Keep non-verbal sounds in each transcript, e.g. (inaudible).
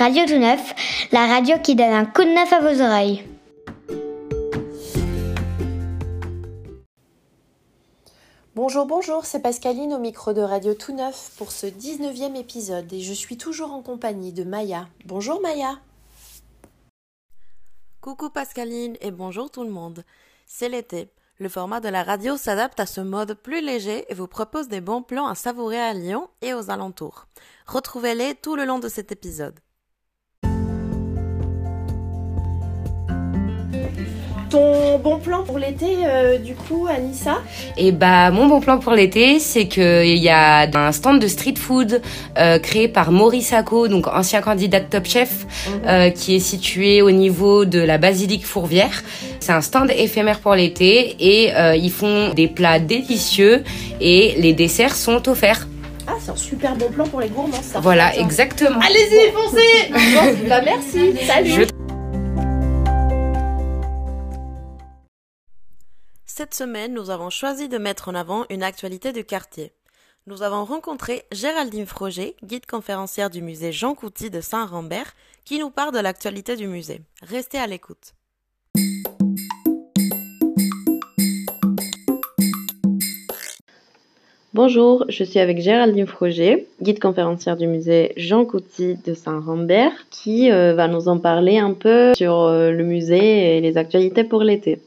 Radio Tout Neuf, la radio qui donne un coup de neuf à vos oreilles. Bonjour, bonjour, c'est Pascaline au micro de Radio Tout Neuf pour ce 19e épisode et je suis toujours en compagnie de Maya. Bonjour Maya. Coucou Pascaline et bonjour tout le monde. C'est l'été. Le format de la radio s'adapte à ce mode plus léger et vous propose des bons plans à savourer à Lyon et aux alentours. Retrouvez-les tout le long de cet épisode. Ton bon plan pour l'été, euh, du coup, Anissa Et bah, mon bon plan pour l'été, c'est qu'il y a un stand de street food euh, créé par Maurice Acco, donc ancien candidat de Top Chef, mhm. euh, qui est situé au niveau de la basilique Fourvière. C'est un stand éphémère pour l'été et ils font des plats délicieux et les desserts sont offerts. Ah, c'est un super bon plan pour les gourmands, ça. Voilà, exactement. Allez-y, foncez bon, Bah merci, salut Cette semaine, nous avons choisi de mettre en avant une actualité du quartier. Nous avons rencontré Géraldine Froger, guide conférencière du musée Jean Couty de Saint-Rambert, qui nous parle de l'actualité du musée. Restez à l'écoute. Bonjour, je suis avec Géraldine Froger, guide conférencière du musée Jean Couty de Saint-Rambert, qui euh, va nous en parler un peu sur euh, le musée et les actualités pour l'été.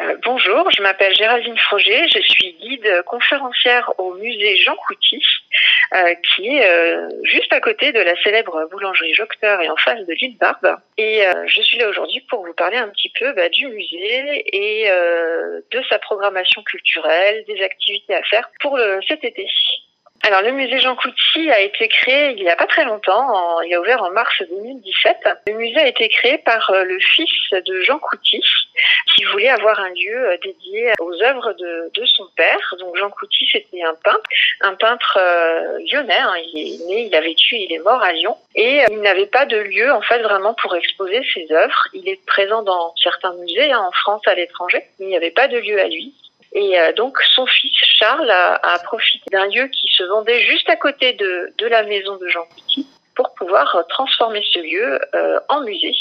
Euh, bonjour, je m'appelle Géraldine Froger, je suis guide conférencière au musée Jean Couty, euh, qui est euh, juste à côté de la célèbre boulangerie Jocteur et en face de l'île Barbe. Et je suis là aujourd'hui pour vous parler un petit peu bah, du musée et de sa programmation culturelle, des activités à faire pour cet été. Alors le musée Jean Couty a été créé il n'y a pas très longtemps, il a ouvert en mars 2017. Le musée a été créé par euh, le fils de Jean Couty qui voulait avoir un lieu euh, dédié aux œuvres de, de son père. Donc Jean Couty c'était un peintre, un peintre euh, lyonnais, hein. il est né, il a vécu, il est mort à Lyon et il n'avait pas de lieu en fait vraiment pour exposer ses œuvres. Il est présent dans certains musées hein, en France, à l'étranger, mais il n'y avait pas de lieu à lui. Et euh, donc son fils Charles a, a profité d'un lieu qui se vendait juste à côté de, de la maison de Jean Couty pour pouvoir transformer ce lieu euh, en musée.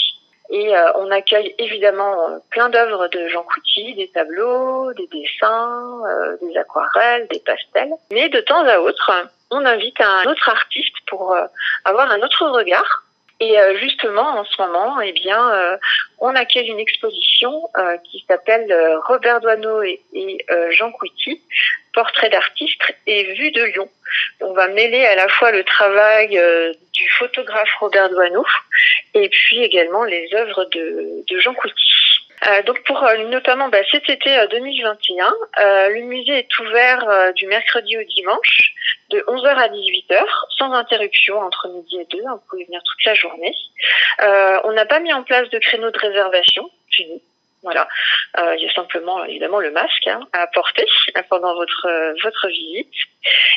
Et euh, on accueille évidemment plein d'œuvres de Jean Couty, des tableaux, des dessins, des aquarelles, des pastels. Mais de temps à autre, on invite un autre artiste pour avoir un autre regard et euh, justement, en ce moment, eh bien, euh, on accueille une exposition euh, qui s'appelle Robert Doineau et, Jean Couty, portrait d'artiste et vue de Lyon. On va mêler à la fois le travail du photographe Robert Doineau et puis également les œuvres de, Jean Couty. Euh, donc pour euh, notamment bah, cet été 2021, euh, le musée est ouvert du mercredi au dimanche de 11h à 18h sans interruption entre midi et 2. Vous pouvez venir toute la journée. on n'a pas mis en place de créneaux de réservation. Fini. Voilà, il y a simplement évidemment le masque hein, à porter (laughs) pendant votre votre visite.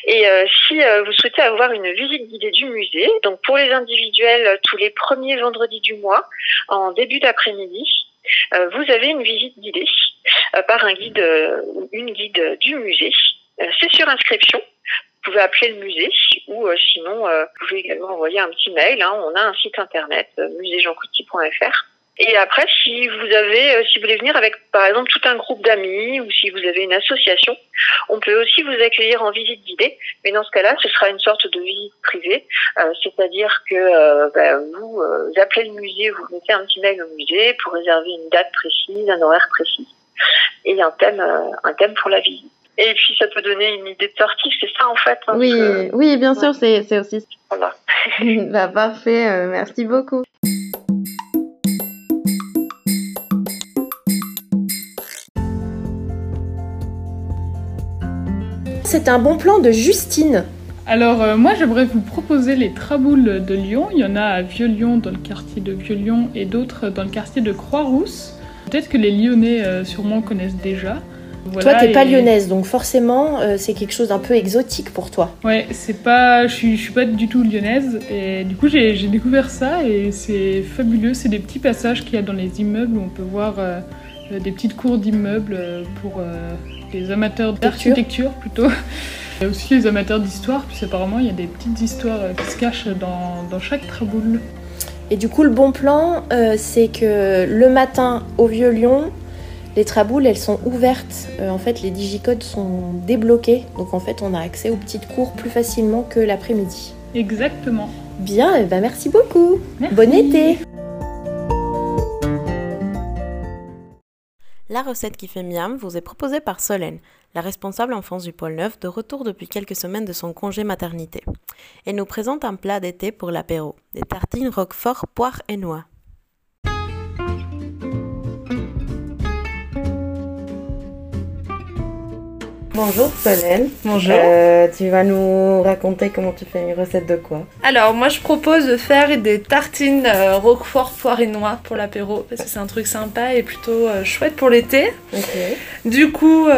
Et si vous souhaitez avoir une visite guidée du musée, donc pour les individuels tous les premiers vendredis du mois en début d'après-midi, euh, vous avez une visite guidée euh, par un guide euh, une guide du musée. C'est sur inscription. Vous pouvez appeler le musée ou sinon vous pouvez également envoyer un petit mail. Hein. On a un site internet muséjeancouty.fr et après, si vous avez, euh, si vous voulez venir avec, par exemple, tout un groupe d'amis ou si vous avez une association, on peut aussi vous accueillir en visite guidée. Mais dans ce cas-là, ce sera une sorte de visite privée, euh, c'est-à-dire que euh, bah, vous, appelez le musée, vous mettez un petit mail au musée pour réserver une date précise, un horaire précis et un thème, un thème pour la visite. Et puis ça peut donner une idée de sortie, c'est ça en fait. Hein, oui, oui, bien sûr, c'est aussi. Voilà. (laughs) bah, parfait, merci beaucoup. C'est un bon plan de Justine. Alors euh, moi j'aimerais vous proposer les traboules de Lyon. Il y en a à Vieux-Lyon dans le quartier de Vieux-Lyon et d'autres dans le quartier de Croix-Rousse. Peut-être que les Lyonnais euh, sûrement connaissent déjà. toi t'es pas lyonnaise donc forcément euh, c'est quelque chose d'un peu exotique pour toi. Ouais c'est pas, je suis, suis pas du tout lyonnaise et du coup j'ai découvert ça et c'est fabuleux. C'est des petits passages qu'il y a dans les immeubles où on peut voir des petites cours d'immeubles pour les amateurs d'architecture plutôt. (laughs) Il y a aussi les amateurs d'histoire, puis apparemment il y a des petites histoires qui se cachent dans, dans chaque traboule. Et du coup, le bon plan, euh, c'est que le matin au Vieux Lyon, les traboules, elles sont ouvertes. Euh, en fait, les digicodes sont débloqués. Donc, en fait, on a accès aux petites cours plus facilement que l'après-midi. Exactement. Bien, et ben merci beaucoup. Merci. Bon été. La recette qui fait miam vous est proposée par Solène, la responsable enfance du pôle Neuf, de retour depuis quelques semaines de son congé maternité. Elle nous présente un plat d'été pour l'apéro, des tartines roquefort, poire et noix. Bonjour Solène. Bonjour. Euh, tu vas nous raconter comment tu fais une recette de quoi Alors moi je propose de faire des tartines euh, roquefort poire et noix pour l'apéro parce que c'est un truc sympa et plutôt euh, chouette pour l'été. Ok. Du coup vous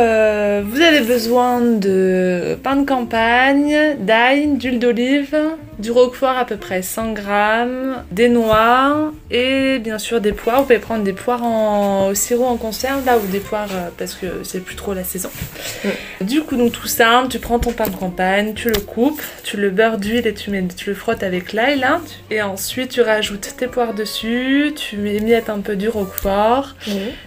avez besoin de pain de campagne, d'ail, d'huile d'olive, du roquefort à peu près 100 grammes, des noix et bien sûr des poires. Vous pouvez prendre des poires en, au sirop en conserve là ou des poires parce que c'est plus trop la saison. Du coup, donc tout simple, tu prends ton pain de campagne, tu le coupes, tu le beurres d'huile et tu, mets, tu le frottes avec l'ail là. Et ensuite, tu rajoutes tes poires dessus, tu émiettes un peu du roquefort,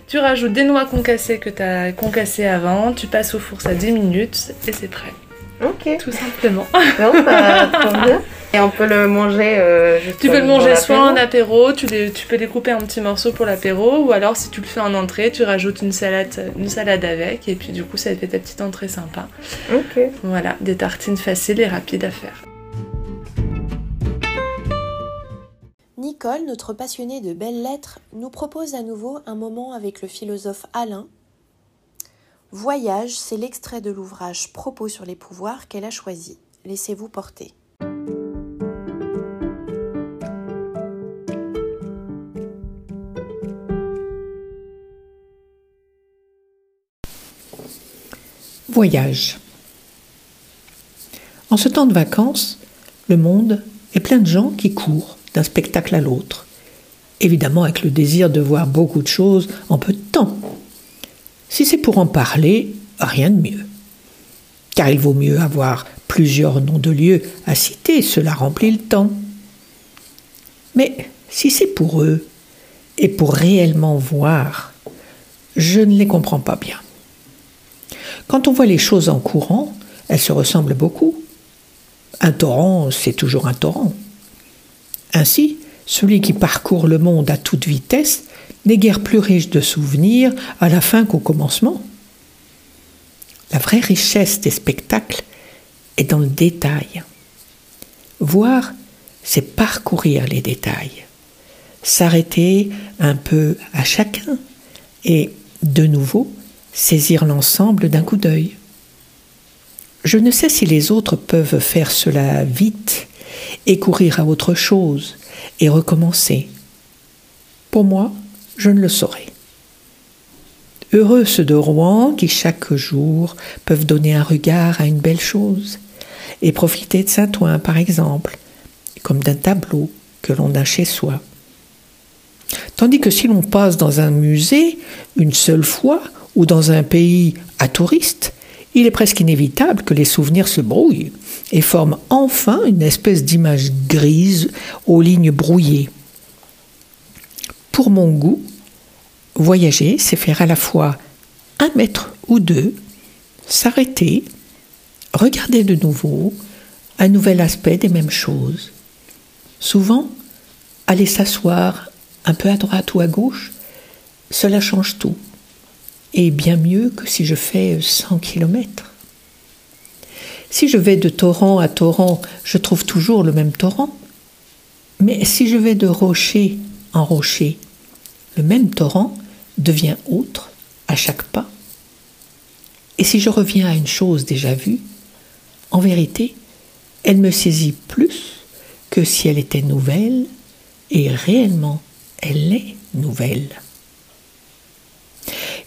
tu rajoutes des noix concassées que tu as concassées avant, tu passes au four ça 10 minutes et c'est prêt. Ok. Tout simplement. (laughs) Non, bah, trop bien. Et on peut le manger euh, juste Tu peux le manger soit en apéro, tu, les- tu peux découper en petits morceaux pour l'apéro, ou alors si tu le fais en entrée, tu rajoutes une salade, une salade avec, et puis du coup ça te fait ta petite entrée sympa. Ok. Voilà, des tartines faciles et rapides à faire. Nicole, notre passionnée de belles lettres, nous propose à nouveau un moment avec le philosophe Alain. Voyage, c'est l'extrait de l'ouvrage Propos sur les pouvoirs qu'elle a choisi. Laissez-vous porter. Voyage. En ce temps de vacances, le monde est plein de gens qui courent d'un spectacle à l'autre, évidemment avec le désir de voir beaucoup de choses en peu de temps. Si c'est pour en parler, rien de mieux. Car il vaut mieux avoir plusieurs noms de lieux à citer, cela remplit le temps. Mais si c'est pour eux, et pour réellement voir, je ne les comprends pas bien. Quand on voit les choses en courant, elles se ressemblent beaucoup. Un torrent, c'est toujours un torrent. Ainsi, celui qui parcourt le monde à toute vitesse n'est guère plus riche de souvenirs à la fin qu'au commencement. La vraie richesse des spectacles est dans le détail. Voir, c'est parcourir les détails, s'arrêter un peu à chacun et, de nouveau, saisir l'ensemble d'un coup d'œil. Je ne sais si les autres peuvent faire cela vite et courir à autre chose et recommencer. Pour moi, je ne le saurais. Heureux ceux de Rouen qui chaque jour peuvent donner un regard à une belle chose et profiter de Saint-Ouen, par exemple, comme d'un tableau que l'on a chez soi. Tandis que si l'on passe dans un musée une seule fois ou dans un pays à touristes, il est presque inévitable que les souvenirs se brouillent et forment enfin une espèce d'image grise aux lignes brouillées. Pour mon goût, voyager, c'est faire à la fois un mètre ou deux, s'arrêter, regarder de nouveau un nouvel aspect des mêmes choses. Souvent, aller s'asseoir un peu à droite ou à gauche, cela change tout et bien mieux que si je fais 100 kilomètres. Si je vais de torrent à torrent, je trouve toujours le même torrent. Mais si je vais de rocher en rocher, le même torrent devient autre à chaque pas. Et si je reviens à une chose déjà vue, en vérité, elle me saisit plus que si elle était nouvelle, et réellement, elle est nouvelle.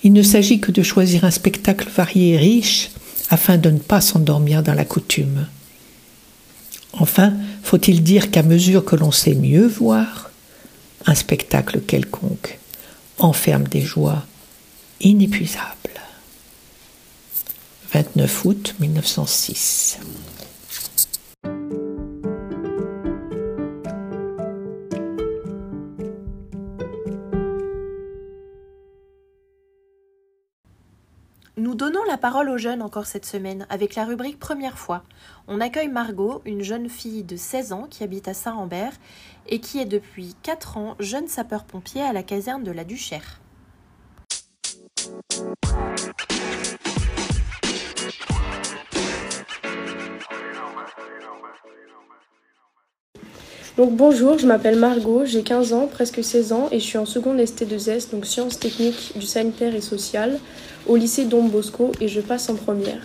Il ne s'agit que de choisir un spectacle varié et riche afin de ne pas s'endormir dans la coutume. Enfin, faut-il dire qu'à mesure que l'on sait mieux voir, un spectacle quelconque enferme des joies inépuisables. 29 août 1906. Donnons la parole aux jeunes encore cette semaine avec la rubrique Première fois. On accueille Margot, une jeune fille de 16 ans qui habite à Saint-Rambert et qui est depuis 4 ans jeune sapeur-pompier à la caserne de la Duchère. Donc bonjour, je m'appelle Margot, j'ai 15 ans, presque 16 ans, et je suis en seconde ST2S, donc sciences techniques du sanitaire et social, au lycée Don Bosco, et je passe en première.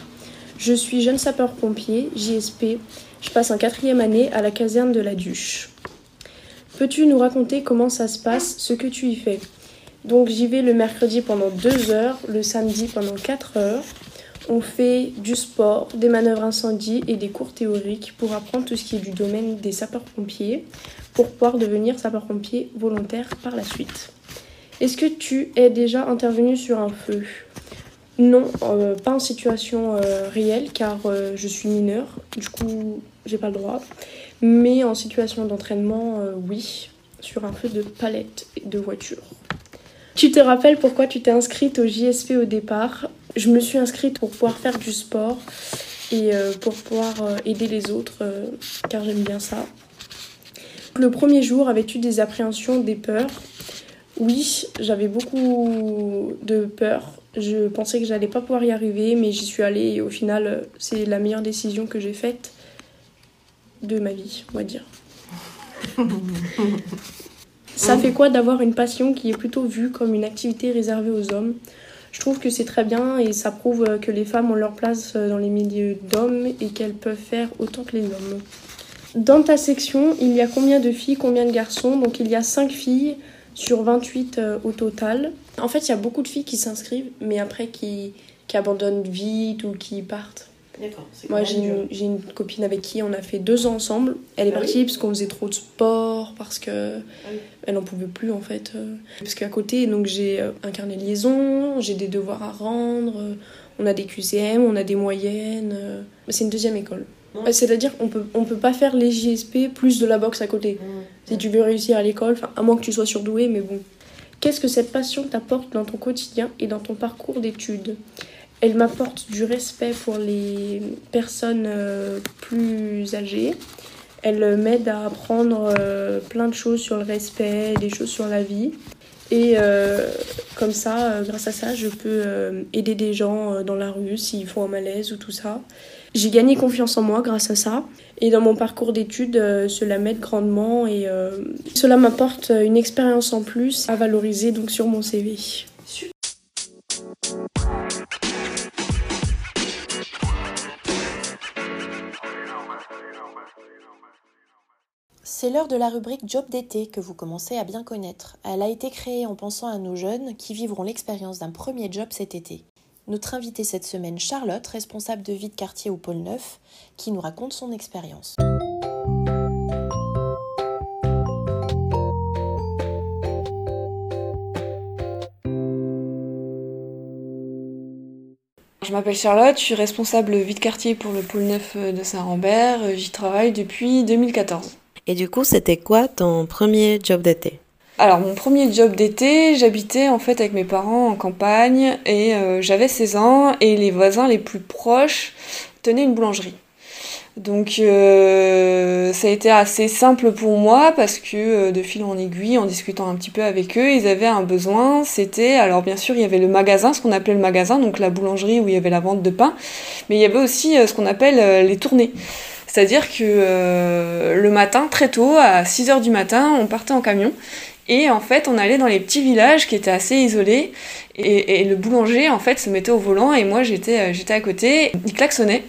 Je suis jeune sapeur-pompier, JSP, je passe en quatrième année à la caserne de la Duche. Peux-tu nous raconter comment ça se passe, ce que tu y fais? Donc j'y vais le mercredi pendant 2 heures, le samedi pendant 4 heures. On fait du sport, des manœuvres incendie et des cours théoriques pour apprendre tout ce qui est du domaine des sapeurs-pompiers pour pouvoir devenir sapeur-pompier volontaire par la suite. Est-ce que tu es déjà intervenu sur un feu? Non, euh, pas en situation euh, réelle car euh, je suis mineure, du coup j'ai pas le droit. Mais en situation d'entraînement, oui, sur un feu de palette de voiture. Tu te rappelles pourquoi tu t'es inscrite au JSP au départ? Je me suis inscrite pour pouvoir faire du sport et pour pouvoir aider les autres, car j'aime bien ça. Le premier jour, avais-tu des appréhensions, des peurs Oui, j'avais beaucoup de peurs. Je pensais que j'allais pas pouvoir y arriver, mais j'y suis allée et au final, c'est la meilleure décision que j'ai faite de ma vie, on va dire. (laughs) Ça fait quoi d'avoir une passion qui est plutôt vue comme une activité réservée aux hommes? Je trouve que c'est très bien et ça prouve que les femmes ont leur place dans les milieux d'hommes et qu'elles peuvent faire autant que les hommes. Dans ta section, il y a combien de filles, combien de garçons? Donc il y a 5 filles sur 28 au total. En fait, il y a beaucoup de filles qui s'inscrivent, mais après qui, qui abandonnent vite ou qui partent. D'accord. Moi, j'ai une, j'ai une copine avec qui on a fait deux ans ensemble. Elle est Ah partie parce qu'on faisait trop de sport, parce que oui. elle n'en pouvait plus en fait. euh. Parce qu'à côté, donc j'ai euh, un carnet de liaison, j'ai des devoirs à rendre, euh, on a des QCM, on a des moyennes. euh. C'est une deuxième école. Ouais. C'est-à-dire qu'on peut, on peut pas faire les JSP plus de la boxe à côté. Si tu veux réussir à l'école, à moins que tu sois surdoué, mais bon. Qu'est-ce que cette passion t'apporte dans ton quotidien et dans ton parcours d'études? Elle m'apporte du respect pour les personnes euh, plus âgées. Elle euh, m'aide à apprendre euh, plein de choses sur le respect, des choses sur la vie. Et euh, comme ça, euh, grâce à ça, je peux euh, aider des gens euh, dans la rue s'ils font un malaise ou tout ça. J'ai gagné confiance en moi grâce à ça. Et dans mon parcours d'études, euh, cela m'aide grandement et euh, cela m'apporte une expérience en plus à valoriser donc sur mon CV. C'est l'heure de la rubrique Job d'été que vous commencez à bien connaître. Elle a été créée en pensant à nos jeunes qui vivront l'expérience d'un premier job cet été. Notre invitée cette semaine, Charlotte, responsable de vie de quartier au pôle 9, qui nous raconte son expérience. Je m'appelle Charlotte, je suis responsable vie de quartier pour le pôle 9 de Saint-Rambert. J'y travaille depuis 2014. Et du coup, c'était quoi ton premier job d'été? Alors, mon premier job d'été, j'habitais en fait avec mes parents en campagne et euh, j'avais 16 ans et les voisins les plus proches tenaient une boulangerie. Donc euh, ça a été assez simple pour moi parce que euh, de fil en aiguille, en discutant un petit peu avec eux, ils avaient un besoin. C'était, alors bien sûr, il y avait le magasin, ce qu'on appelait le magasin, donc la boulangerie où il y avait la vente de pain, mais il y avait aussi ce qu'on appelle les tournées. C'est-à-dire que le matin, très tôt, à 6h du matin, on partait en camion et en fait, on allait dans les petits villages qui étaient assez isolés et, le boulanger en fait se mettait au volant et moi j'étais euh, j'étais à côté. Il klaxonnait.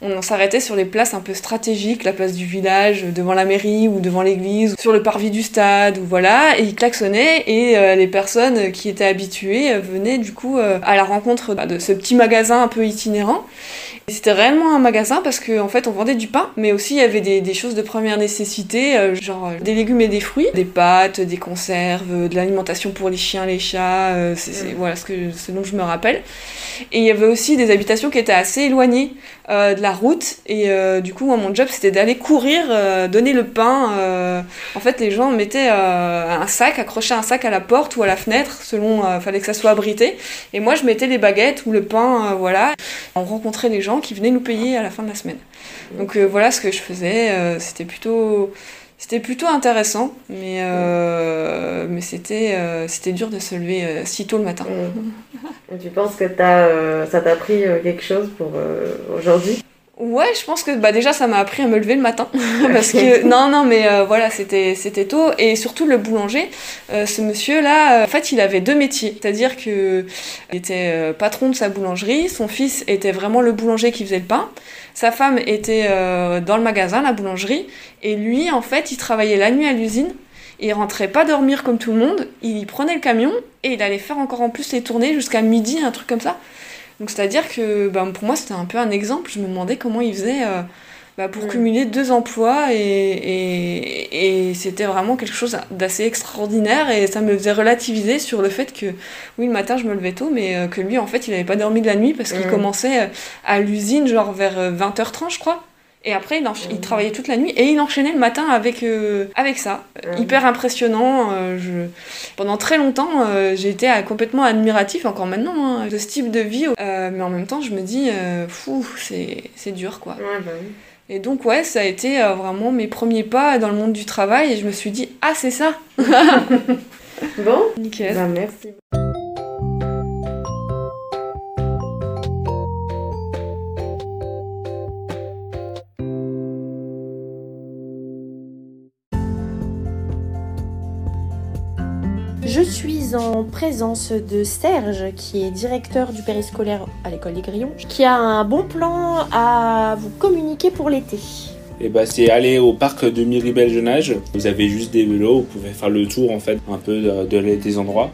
On s'arrêtait sur les places un peu stratégiques, la place du village, devant la mairie ou devant l'église, sur le parvis du stade, ou voilà, et il klaxonnait et euh, les personnes qui étaient habituées euh, venaient du coup euh, à la rencontre bah, de ce petit magasin un peu itinérant. Et C'était réellement un magasin parce qu'en en fait on vendait du pain, mais aussi il y avait des, des choses de première nécessité, euh, genre euh, des légumes et des fruits, des pâtes, des conserves, euh, de l'alimentation pour les chiens, les chats, euh, c'est c'est- voilà ce, que, ce dont je me rappelle. Et il y avait aussi des habitations qui étaient assez éloignées euh, de la route. Et euh, du coup, moi, mon job, c'était d'aller courir, euh, donner le pain. euh. en fait, les gens mettaient euh, un sac, accrochaient un sac à la porte ou à la fenêtre, selon, euh, fallait que ça soit abrité. Et moi, je mettais les baguettes ou le pain, voilà. On rencontrait les gens qui venaient nous payer à la fin de la semaine. Donc voilà ce que je faisais. c'était plutôt... C'était plutôt intéressant, mais, euh, mais c'était euh, c'était dur de se lever euh, si tôt le matin. (laughs) Tu penses que t'as, euh, ça t'a pris euh, quelque chose pour aujourd'hui? Ouais, je pense que bah, déjà ça m'a appris à me lever le matin. (laughs) Parce que, non, non, mais euh, voilà, c'était c'était tôt. Et surtout le boulanger, euh, ce monsieur-là, euh, en fait, il avait deux métiers. C'est-à-dire que il était euh, patron de sa boulangerie, son fils était vraiment le boulanger qui faisait le pain, sa femme était euh, dans le magasin, la boulangerie, et lui, en fait, il travaillait la nuit à l'usine. Il rentrait pas dormir comme tout le monde, il prenait le camion et il allait faire encore en plus les tournées jusqu'à midi, un truc comme ça. Donc c'est-à-dire que ben, pour moi c'était un peu un exemple, je me demandais comment il faisait euh, bah, pour cumuler deux emplois et, et, et c'était vraiment quelque chose d'assez extraordinaire et ça me faisait relativiser sur le fait que oui le matin je me levais tôt mais euh, que lui en fait il avait pas dormi de la nuit parce qu'il Mm. commençait euh, à l'usine genre vers euh, 20h30 je crois. Et après, il, il travaillait toute la nuit et il enchaînait le matin avec, euh, avec ça. Hyper impressionnant. euh, je... Pendant très longtemps, euh, j'ai été euh, complètement admiratif, encore maintenant, hein, de ce type de vie. Mais en même temps, je me dis, fou, c'est dur quoi. bah Et donc, ouais, ça a été vraiment mes premiers pas dans le monde du travail et je me suis dit, ah, c'est ça (laughs) Bon Nickel. Bah, merci. Suis en présence de Serge, qui est directeur du périscolaire à l'école des Grillons, qui a un bon plan à vous communiquer pour l'été. Et bah, c'est aller au parc de Miribel Jeune Âge. Vous avez juste des vélos, vous pouvez faire le tour en fait un peu de, de- des endroits.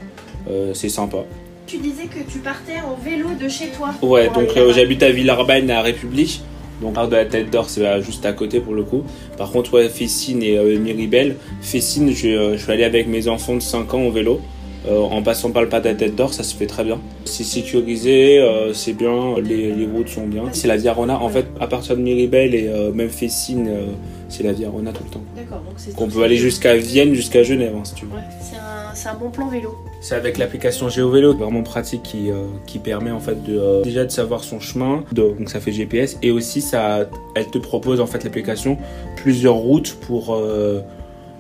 Euh, c'est sympa. Tu disais que tu partais en vélo de chez toi. Ouais, donc euh, j'habite à Villeurbanne à République. Donc part de la tête d'or, c'est euh, juste à côté pour le coup. Par contre, ouais, Fessine et euh, Miribel. Fessine, je, je suis allé avec mes enfants de 5 ans au vélo. Euh, en passant par le pas de la tête d'or, ça se fait très bien. C'est sécurisé, euh, c'est bien, les, les routes sont bien. C'est la Via Rona. En fait, à partir de Miribel et euh, même Fessine, euh, c'est la Via Rona tout le temps. D'accord, donc c'est On peut aller jusqu'à Vienne, jusqu'à Genève, hein, si tu veux. Ouais, c'est un, bon plan vélo. C'est avec l'application GeoVélo, vraiment pratique qui, euh, qui permet en fait de euh, déjà de savoir son chemin, donc ça fait GPS et aussi ça, elle te propose en fait l'application plusieurs routes pour euh,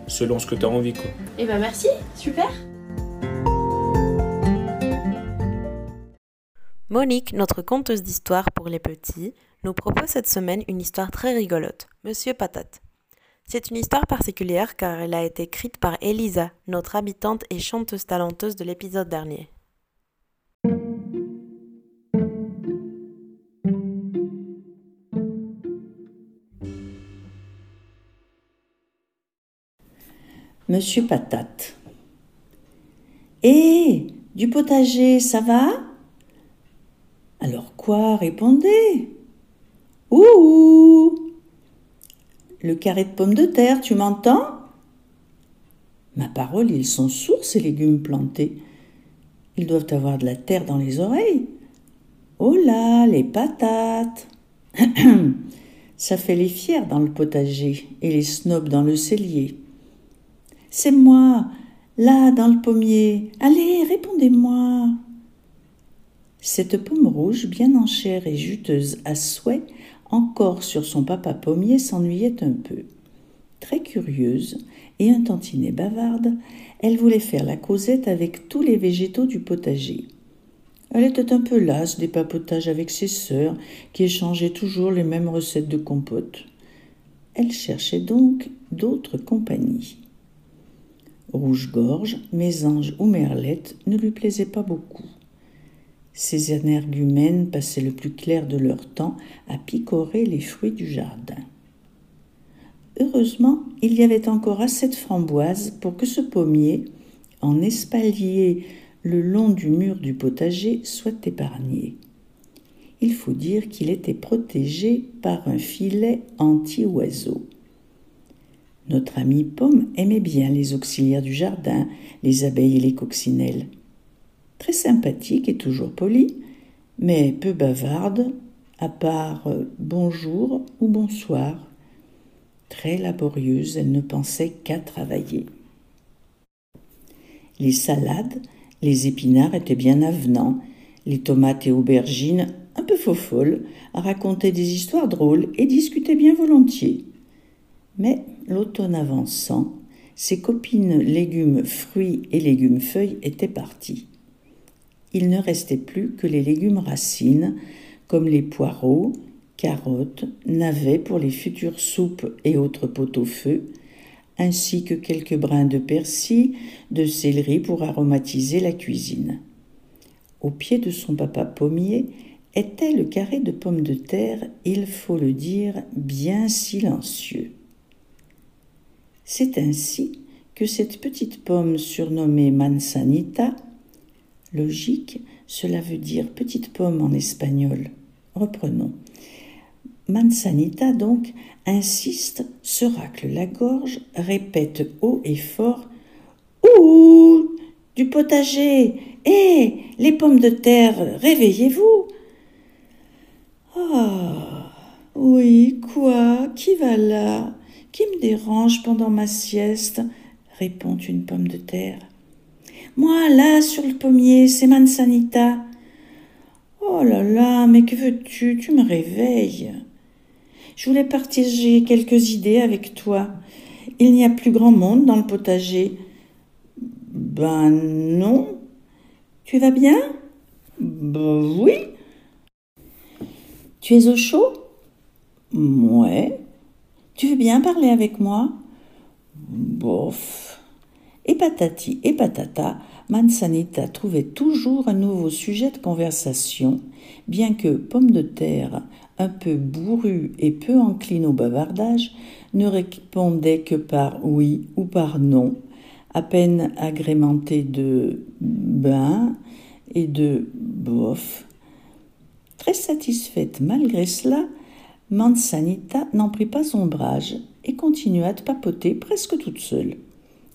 selon ce que tu as envie quoi. Eh ben merci, super. Monique, notre conteuse d'histoire pour les petits, nous propose cette semaine une histoire très rigolote, Monsieur Patate. C'est une histoire particulière car elle a été écrite par Elisa, notre habitante et chanteuse talenteuse de l'épisode dernier. Monsieur Patate. Hé, du potager, ça va? Alors quoi Répondez? Ouh Le carré de pommes de terre, tu m'entends? Ma parole, ils sont sourds, ces légumes plantés. Ils doivent avoir de la terre dans les oreilles. Oh là, les patates (clears throat) Ça fait les fiers dans le potager et les snobs dans le cellier. C'est moi, là, dans le pommier. Allez, répondez-moi. Cette pomme rouge, bien en chair et juteuse à souhait, encore sur son papa pommier, s'ennuyait un peu. Très curieuse et un tantinet bavarde, elle voulait faire la causette avec tous les végétaux du potager. Elle était un peu lasse des papotages avec ses sœurs, qui échangeaient toujours les mêmes recettes de compote. Elle cherchait donc d'autres compagnies. Rouge-gorge, Mésange ou Merlette ne lui plaisaient pas beaucoup. Ces énergumènes passaient le plus clair de leur temps à picorer les fruits du jardin. Heureusement, il y avait encore assez de framboises pour que ce pommier, en espalier le long du mur du potager, soit épargné. Il faut dire qu'il était protégé par un filet anti-oiseau. Notre amie Pomme aimait bien les auxiliaires du jardin, les abeilles et les coccinelles. Très sympathique et toujours polie, mais peu bavarde, à part euh, bonjour ou bonsoir. Très laborieuse, elle ne pensait qu'à travailler. Les salades, les épinards étaient bien avenants, les tomates et aubergines un peu faux-folles, racontaient des histoires drôles et discutaient bien volontiers. Mais l'automne avançant, ses copines légumes fruits et légumes feuilles étaient parties. Il ne restait plus que les légumes racines, comme les poireaux, carottes, navets pour les futures soupes et autres pot-au-feu, ainsi que quelques brins de persil, de céleri pour aromatiser la cuisine. Au pied de son papa pommier était le carré de pommes de terre, il faut le dire, bien silencieux. C'est ainsi que cette petite pomme surnommée manzanita, logique, cela veut dire petite pomme en espagnol. Reprenons. Manzanita donc insiste, se racle la gorge, répète haut et fort Ouh! Du potager! Hé Les pommes de terre, réveillez-vous! Ah! Oui, quoi! Qui va là? Qui me dérange pendant ma sieste? répond une pomme de terre. Moi, là, sur le pommier, c'est Manzanita. Oh là là, mais que veux-tu? Tu me réveilles. Je voulais partager quelques idées avec toi. Il n'y a plus grand monde dans le potager. Ben non. Tu vas bien? Ben oui. Tu es au chaud? Ouais. Tu veux bien parler avec moi? Bof. Et patati et patata, Mansanita trouvait toujours un nouveau sujet de conversation, bien que Pomme de Terre, un peu bourru et peu encline au bavardage, ne répondait que par oui ou par non, à peine agrémenté de ben et de bof. Très satisfaite malgré cela, Mansanita n'en prit pas ombrage et continua de papoter presque toute seule.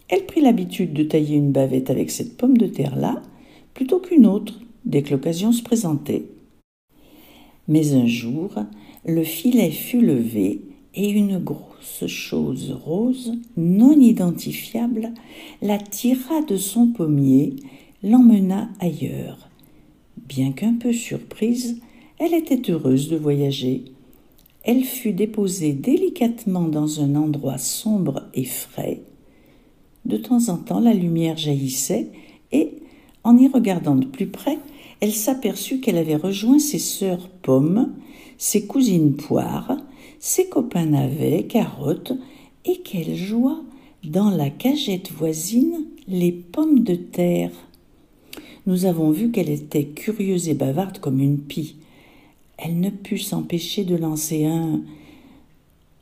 Elle prit l'habitude de tailler une bavette avec cette pomme de terre-là, plutôt qu'une autre, dès que l'occasion se présentait. Mais un jour, le filet fut levé et une grosse chose rose, non identifiable, la tira de son pommier, l'emmena ailleurs. Bien qu'un peu surprise, elle était heureuse de voyager. Elle fut déposée délicatement dans un endroit sombre et frais, de temps en temps, la lumière jaillissait et, en y regardant de plus près, elle s'aperçut qu'elle avait rejoint ses sœurs pommes, ses cousines poires, ses copains navets, carottes, et qu'elle joua dans la cagette voisine les pommes de terre. Nous avons vu qu'elle était curieuse et bavarde comme une pie. Elle ne put s'empêcher de lancer un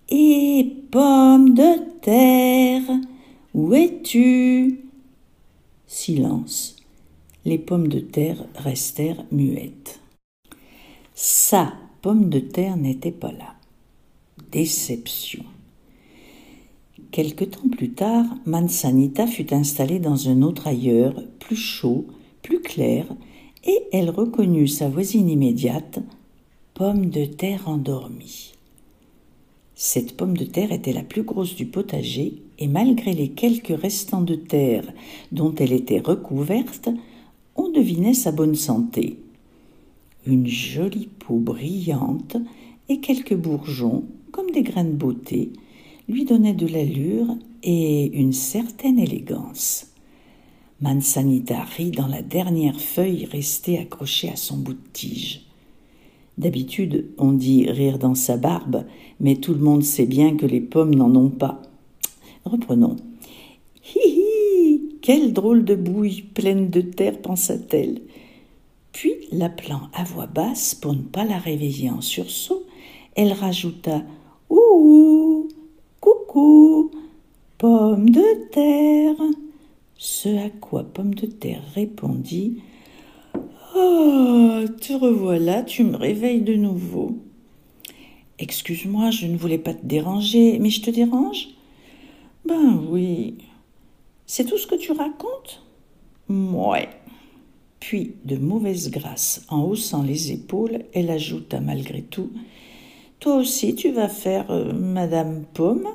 Et pommes de terre où es-tu? Silence. Les pommes de terre restèrent muettes. Sa pomme de terre n'était pas là. Déception. Quelque temps plus tard, Mansanita fut installée dans un autre ailleurs, plus chaud, plus clair, et elle reconnut sa voisine immédiate, pomme de terre endormie. Cette pomme de terre était la plus grosse du potager et malgré les quelques restants de terre dont elle était recouverte, on devinait sa bonne santé. Une jolie peau brillante et quelques bourgeons, comme des grains de beauté, lui donnaient de l'allure et une certaine élégance. Mansanita rit dans la dernière feuille restée accrochée à son bout de tige. D'habitude, on dit rire dans sa barbe, mais tout le monde sait bien que les pommes n'en ont pas. Reprenons. Hi hi Quelle drôle de bouille pleine de terre, pensa-t-elle. Puis, l'appelant à voix basse pour ne pas la réveiller en sursaut, elle rajouta Ouh Coucou Pomme de terre Ce à quoi Pomme de terre répondit Oh, te revoilà, tu me réveilles de nouveau. Excuse-moi, je ne voulais pas te déranger, mais je te dérange? Ben oui. C'est tout ce que tu racontes? Ouais. Puis, de mauvaise grâce, en haussant les épaules, elle ajouta malgré tout Toi aussi, tu vas faire euh, Madame Pomme?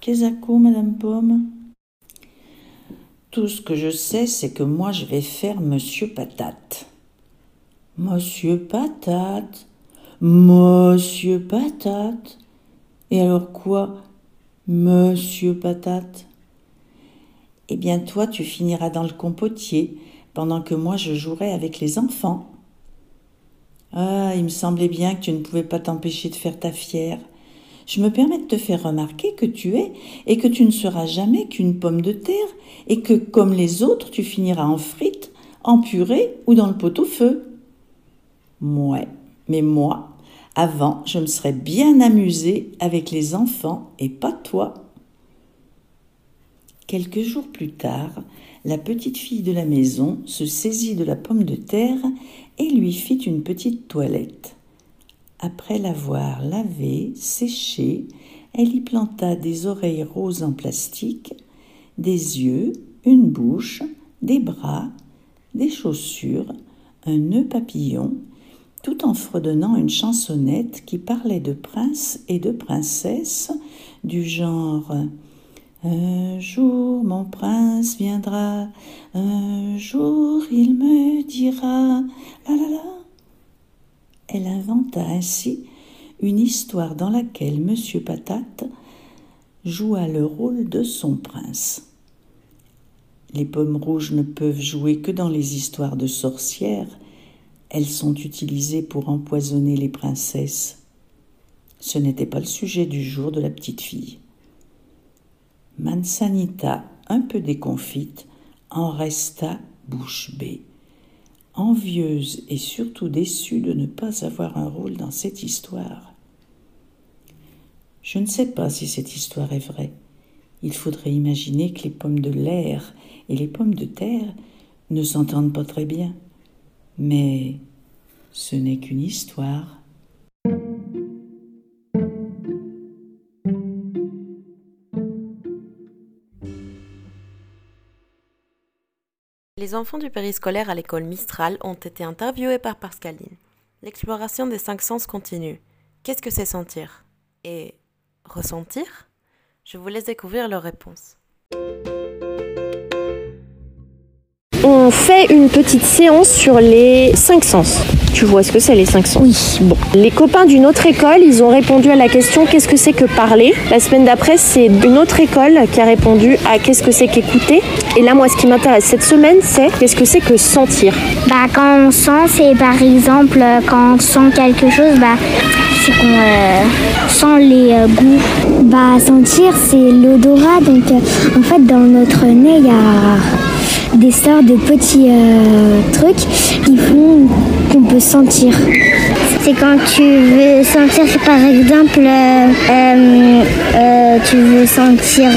Qu'est-ce Madame Pomme? Tout ce que je sais, c'est que moi, je vais faire Monsieur Patate. Monsieur Patate Monsieur Patate Et alors quoi? Monsieur Patate Eh bien, toi, tu finiras dans le compotier pendant que moi je jouerai avec les enfants. Ah, il me semblait bien que tu ne pouvais pas t'empêcher de faire ta fière. Je me permets de te faire remarquer que tu es et que tu ne seras jamais qu'une pomme de terre et que, comme les autres, tu finiras en frites, en purée ou dans le pot-au-feu. Ouais, mais moi, avant, je me serais bien amusée avec les enfants et pas toi. Quelques jours plus tard, la petite fille de la maison se saisit de la pomme de terre et lui fit une petite toilette. Après l'avoir lavée, séchée, elle y planta des oreilles roses en plastique, des yeux, une bouche, des bras, des chaussures, un nœud papillon, tout en fredonnant une chansonnette qui parlait de princes et de princesses du genre un jour mon prince viendra, un jour il me dira la la la. Elle inventa ainsi une histoire dans laquelle Monsieur Patate joua le rôle de son prince. Les pommes rouges ne peuvent jouer que dans les histoires de sorcières. Elles sont utilisées pour empoisonner les princesses. Ce n'était pas le sujet du jour de la petite fille. Mansanita, un peu déconfite, en resta bouche bée, envieuse et surtout déçue de ne pas avoir un rôle dans cette histoire. Je ne sais pas si cette histoire est vraie. Il faudrait imaginer que les pommes de l'air et les pommes de terre ne s'entendent pas très bien. Mais ce n'est qu'une histoire. Les enfants du périscolaire à l'école Mistral ont été interviewés par Pascaline. L'exploration des cinq sens continue. Qu'est-ce que c'est sentir Et ressentir? Je vous laisse découvrir leurs réponses. On fait une petite séance sur les cinq sens. Tu vois ce que c'est les cinq sens? Oui. Bon. Les copains d'une autre école, ils ont répondu à la question qu'est-ce que c'est que parler? La semaine d'après, c'est une autre école qui a répondu à qu'est-ce que c'est qu'écouter? Et là, moi, ce qui m'intéresse cette semaine, c'est qu'est-ce que c'est que sentir? Bah, quand on sent, c'est par exemple quand on sent quelque chose, bah, c'est qu'on euh, sent les euh, goûts. Bah, sentir, c'est l'odorat. Donc, euh, en fait, dans notre nez, il y a des sortes de petits trucs qui font qu'on peut sentir. C'est quand tu veux sentir, par exemple, tu veux sentir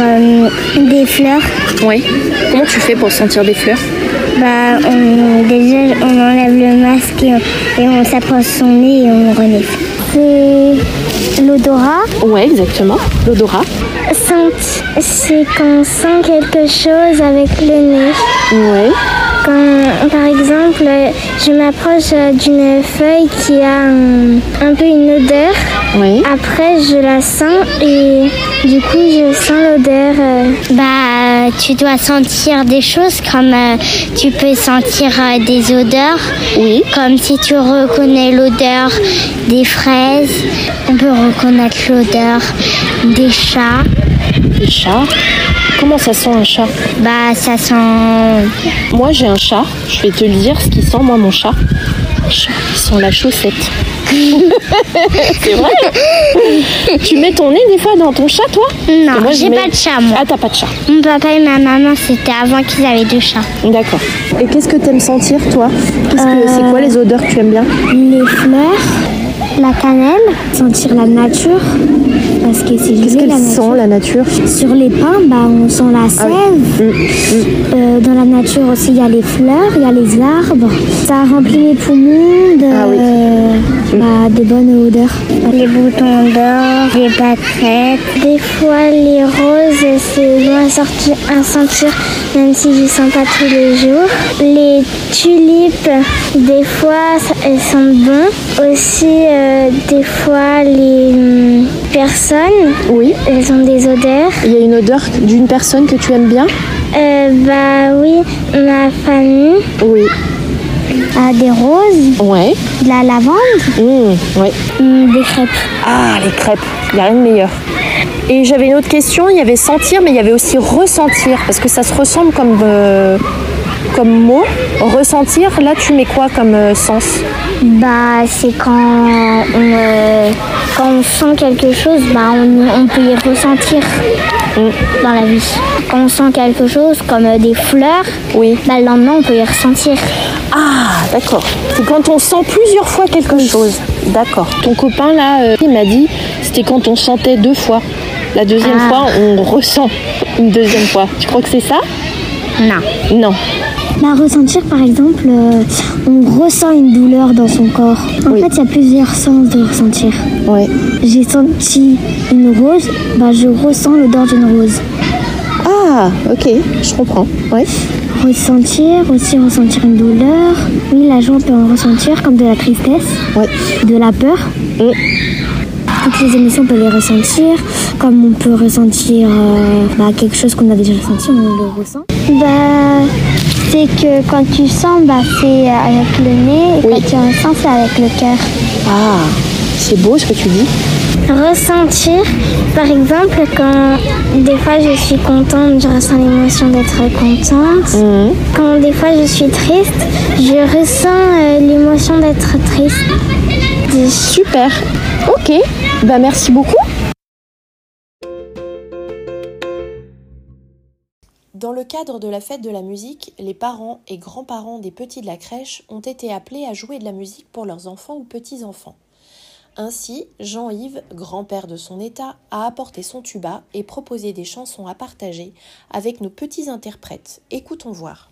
des fleurs. Oui. Comment tu fais pour sentir des fleurs? Bah, on, déjà, on enlève le masque et, on s'approche son nez et on renifle. C'est l'odorat. Ouais, exactement. L'odorat. C'est quand on sent quelque chose avec le nez. Ouais. Quand, par exemple, je m'approche d'une feuille qui a un, peu une odeur. Oui. Après, je la sens et du coup, je sens l'odeur. Bah, tu dois sentir des choses comme euh, tu peux sentir euh, des odeurs. Oui. Comme si tu reconnais l'odeur des fraises. On peut reconnaître l'odeur des chats. Des chats? Comment ça sent un chat? Bah, ça sent. Moi, j'ai un chat. Je vais te le dire ce qu'il sent, moi, mon chat. Chat, il sent la chaussette. (laughs) c'est vrai Tu mets ton nez des fois dans ton chat, toi Non, moi, j'ai pas de chat, moi. Ah, t'as pas de chat Mon papa et ma maman, c'était avant qu'ils avaient deux chats. D'accord. Et qu'est-ce que t'aimes sentir, toi C'est quoi les odeurs que tu aimes bien Les fleurs. La cannelle, sentir la nature, parce que c'est Qu'est-ce qu'elle sent nature. la nature Sur les pins, bah, on sent la Ah sève. Euh, dans la nature aussi, il y a les fleurs, il y a les arbres. Ça remplit les poumons de, Ah euh, bah, de bonnes odeurs. Les boutons d'or, les pâquerettes. Des fois, les roses, c'est bon à, sortir, à sentir, même si je ne sens pas tous les jours. Les tulipes, des fois, elles sentent bon. Aussi, euh, des fois, les hum, personnes, Oui. elles ont des odeurs. Il y a une odeur d'une personne que tu aimes bien? Euh, bah oui, ma famille Oui. A des roses, Ouais. de la lavande, Mmh, ouais. hum, des crêpes. Ah, les crêpes, il n'y a rien de meilleur. Et j'avais une autre question, il y avait sentir, mais il y avait aussi ressentir, parce que ça se ressemble comme, euh, comme mot. Ressentir, là tu mets quoi comme euh, sens? Bah c'est quand on, euh, quand on sent quelque chose, bah on, on peut y ressentir dans la vie. Quand on sent quelque chose comme euh, des fleurs, oui. bah, le lendemain on peut y ressentir. Ah, d'accord. C'est quand on sent plusieurs fois quelque chose. D'accord. Ton copain là, il m'a dit, c'était quand on sentait deux fois. La deuxième Ah. fois, on ressent une deuxième fois. Tu crois que c'est ça? Non. Non. Bah, ressentir, par exemple, euh, on ressent une douleur dans son corps. En fait, il y a plusieurs sens de ressentir. Ouais. J'ai senti une rose, bah, je ressens l'odeur d'une rose. Ah, ok, je comprends. Ouais. Ressentir, aussi ressentir une douleur. Oui, la joie, on peut en ressentir, comme de la tristesse, de la peur. Toutes les émotions, on peut les ressentir. Comme on peut ressentir euh, bah, quelque chose qu'on a déjà ressenti, on le ressent. Bah, c'est que quand tu sens, bah, c'est avec le nez. Et quand tu ressens, c'est avec le cœur. Ah, c'est beau ce que tu dis. Ressentir, par exemple, quand des fois je suis contente, je ressens l'émotion d'être contente. Mhm. Quand des fois je suis triste, je ressens euh, l'émotion d'être triste. Super. Ok. Bah merci beaucoup. Dans le cadre de la fête de la musique, les parents et grands-parents des petits de la crèche ont été appelés à jouer de la musique pour leurs enfants ou petits-enfants. Ainsi, Jean-Yves, grand-père de son état, a apporté son tuba et proposé des chansons à partager avec nos petits interprètes. Écoutons voir.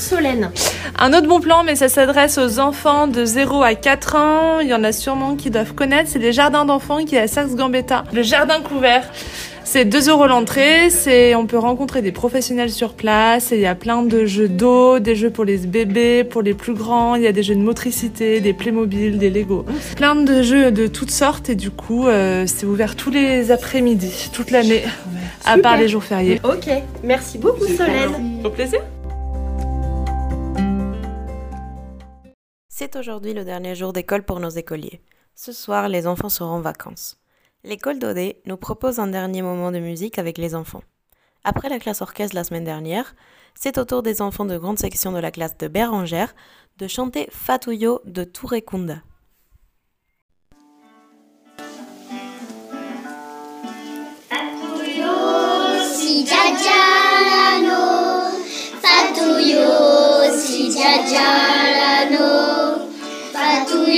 Solène. Un autre bon plan, mais ça s'adresse aux enfants de 0 à 4 ans. Il y en a sûrement qui doivent connaître. C'est les jardins d'enfants qui est à Saxe-Gambetta. Le jardin couvert. C'est 2 euros l'entrée, c'est, on peut rencontrer des professionnels sur place et il y a plein de jeux d'eau, des jeux pour les bébés, pour les plus grands, il y a des jeux de motricité, des Playmobil, des Lego. Plein de jeux de toutes sortes et du coup, euh, c'est ouvert tous les après-midi, toute l'année, à part les jours fériés. Ok, merci beaucoup Solène. Au plaisir. C'est aujourd'hui le dernier jour d'école pour nos écoliers. Ce soir, les enfants seront en vacances. L'école d'Odé nous propose un dernier moment de musique avec les enfants. Après la classe orchestre la semaine dernière, c'est au tour des enfants de grande section de la classe de Bérangère de chanter Fatouyo de Tourekunda. Fatuyo si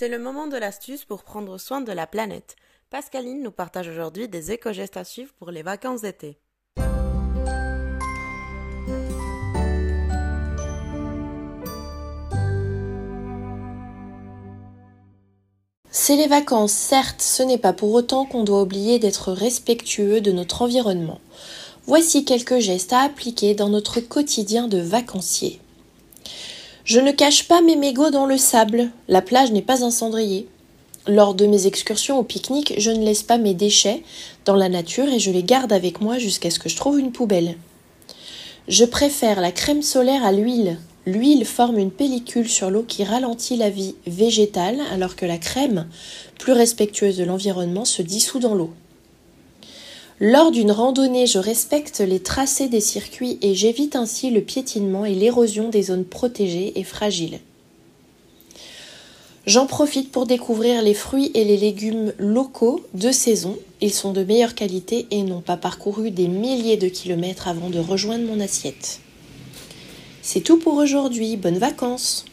C'est le moment de l'astuce pour prendre soin de la planète. Pascaline nous partage aujourd'hui des éco-gestes à suivre pour les vacances d'été. C'est les vacances, certes, ce n'est pas pour autant qu'on doit oublier d'être respectueux de notre environnement. Voici quelques gestes à appliquer dans notre quotidien de vacancier. Je ne cache pas mes mégots dans le sable, la plage n'est pas un cendrier. Lors de mes excursions au pique-nique, je ne laisse pas mes déchets dans la nature et je les garde avec moi jusqu'à ce que je trouve une poubelle. Je préfère la crème solaire à l'huile. L'huile forme une pellicule sur l'eau qui ralentit la vie végétale alors que la crème, plus respectueuse de l'environnement, se dissout dans l'eau. Lors d'une randonnée, je respecte les tracés des circuits et j'évite ainsi le piétinement et l'érosion des zones protégées et fragiles. J'en profite pour découvrir les fruits et les légumes locaux de saison. Ils sont de meilleure qualité et n'ont pas parcouru des milliers de kilomètres avant de rejoindre mon assiette. C'est tout pour aujourd'hui. Bonnes vacances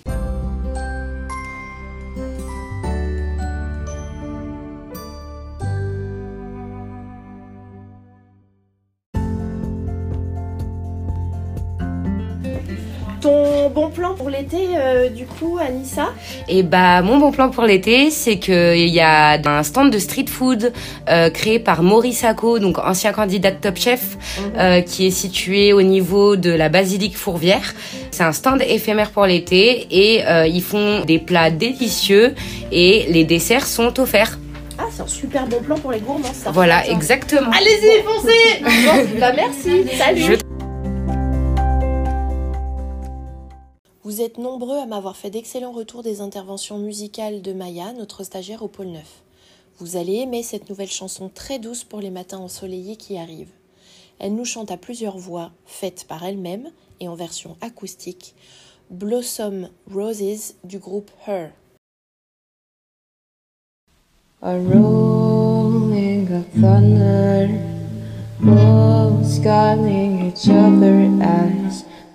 bon plan pour l'été, euh, du coup, Anissa? Et bah mon bon plan pour l'été, c'est que il y a un stand de street food euh, créé par Maurice Sacco, donc ancien candidat de Top Chef, euh, qui est situé au niveau de la basilique Fourvière. C'est un stand éphémère pour l'été et ils font des plats délicieux et les desserts sont offerts. Ah, c'est un super bon plan pour les gourmands, ça. Voilà, exactement. Allez-y, foncez Bon, (laughs) Bah merci, salut Je- Vous êtes nombreux à m'avoir fait d'excellents retours des interventions musicales de Maya, notre stagiaire au pôle 9. Vous allez aimer cette nouvelle chanson très douce pour les matins ensoleillés qui arrivent. Elle nous chante à plusieurs voix, faites par elle-même et en version acoustique, Blossom Roses du groupe Her.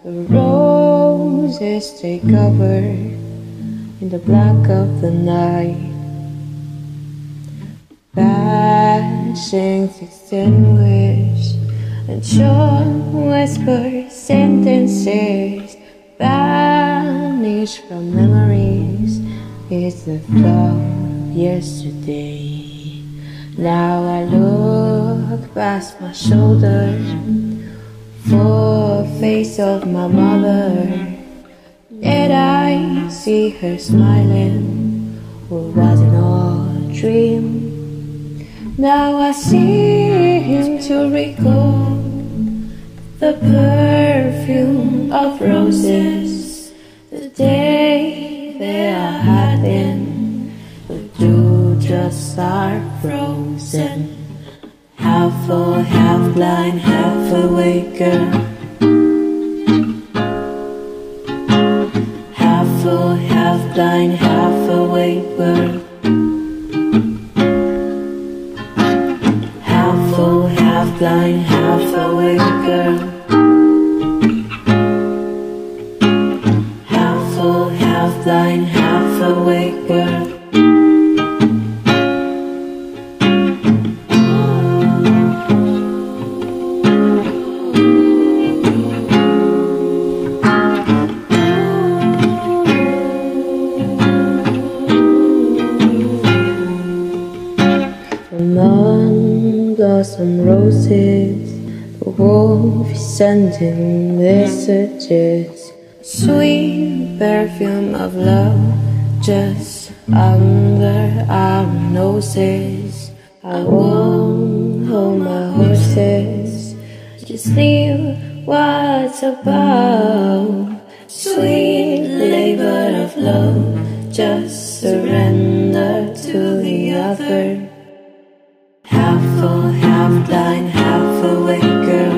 The roses take cover in the black of the night. Passing extinguished and short whisper sentences vanish from memories. It's the thought of yesterday. Now I look past my shoulder for face of my mother. Did I see her smiling, or was it all a dream? Now I seem to recall the perfume of roses, the day they are having, but you just are frozen. Half full, half blind, half awake half blind, half awake world. Half full, half blind, half awake girl. Half full, half blind, half awake world. Wolf sending messages. Sweet perfume of love, just under our noses. I won't hold my horses, just leave what's above. Sweet labor of love, just surrender to the other. Half full, half blind, awake girl.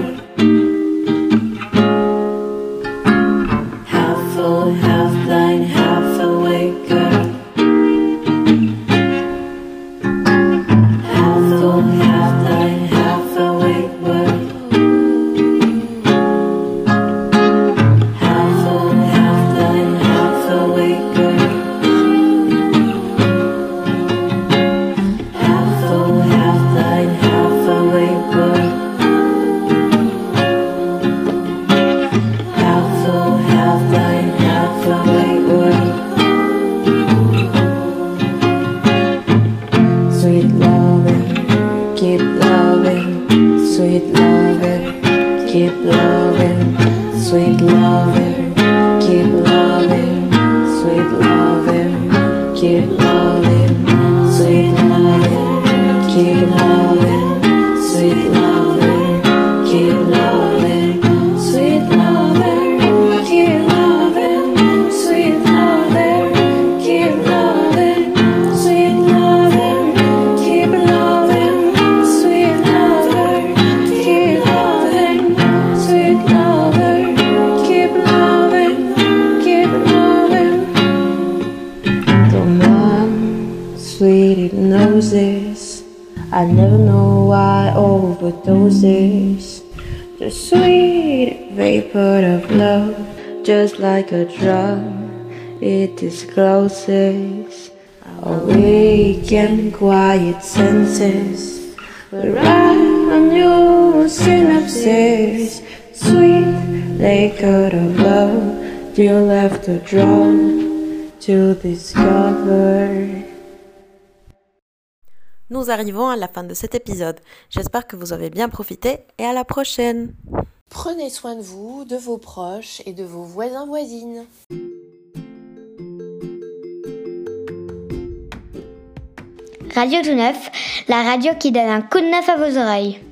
See sweet love. Just like a drug, it discloses. Awake and quiet senses, right on your synapses. Sweet liquor of love, you left a drop to discover. Nous arrivons à la fin de cet épisode. J'espère que vous avez bien profité et à la prochaine. Prenez soin de vous, de vos proches et de vos voisins voisines. Radio Tout Neuf, la radio qui donne un coup de neuf à vos oreilles.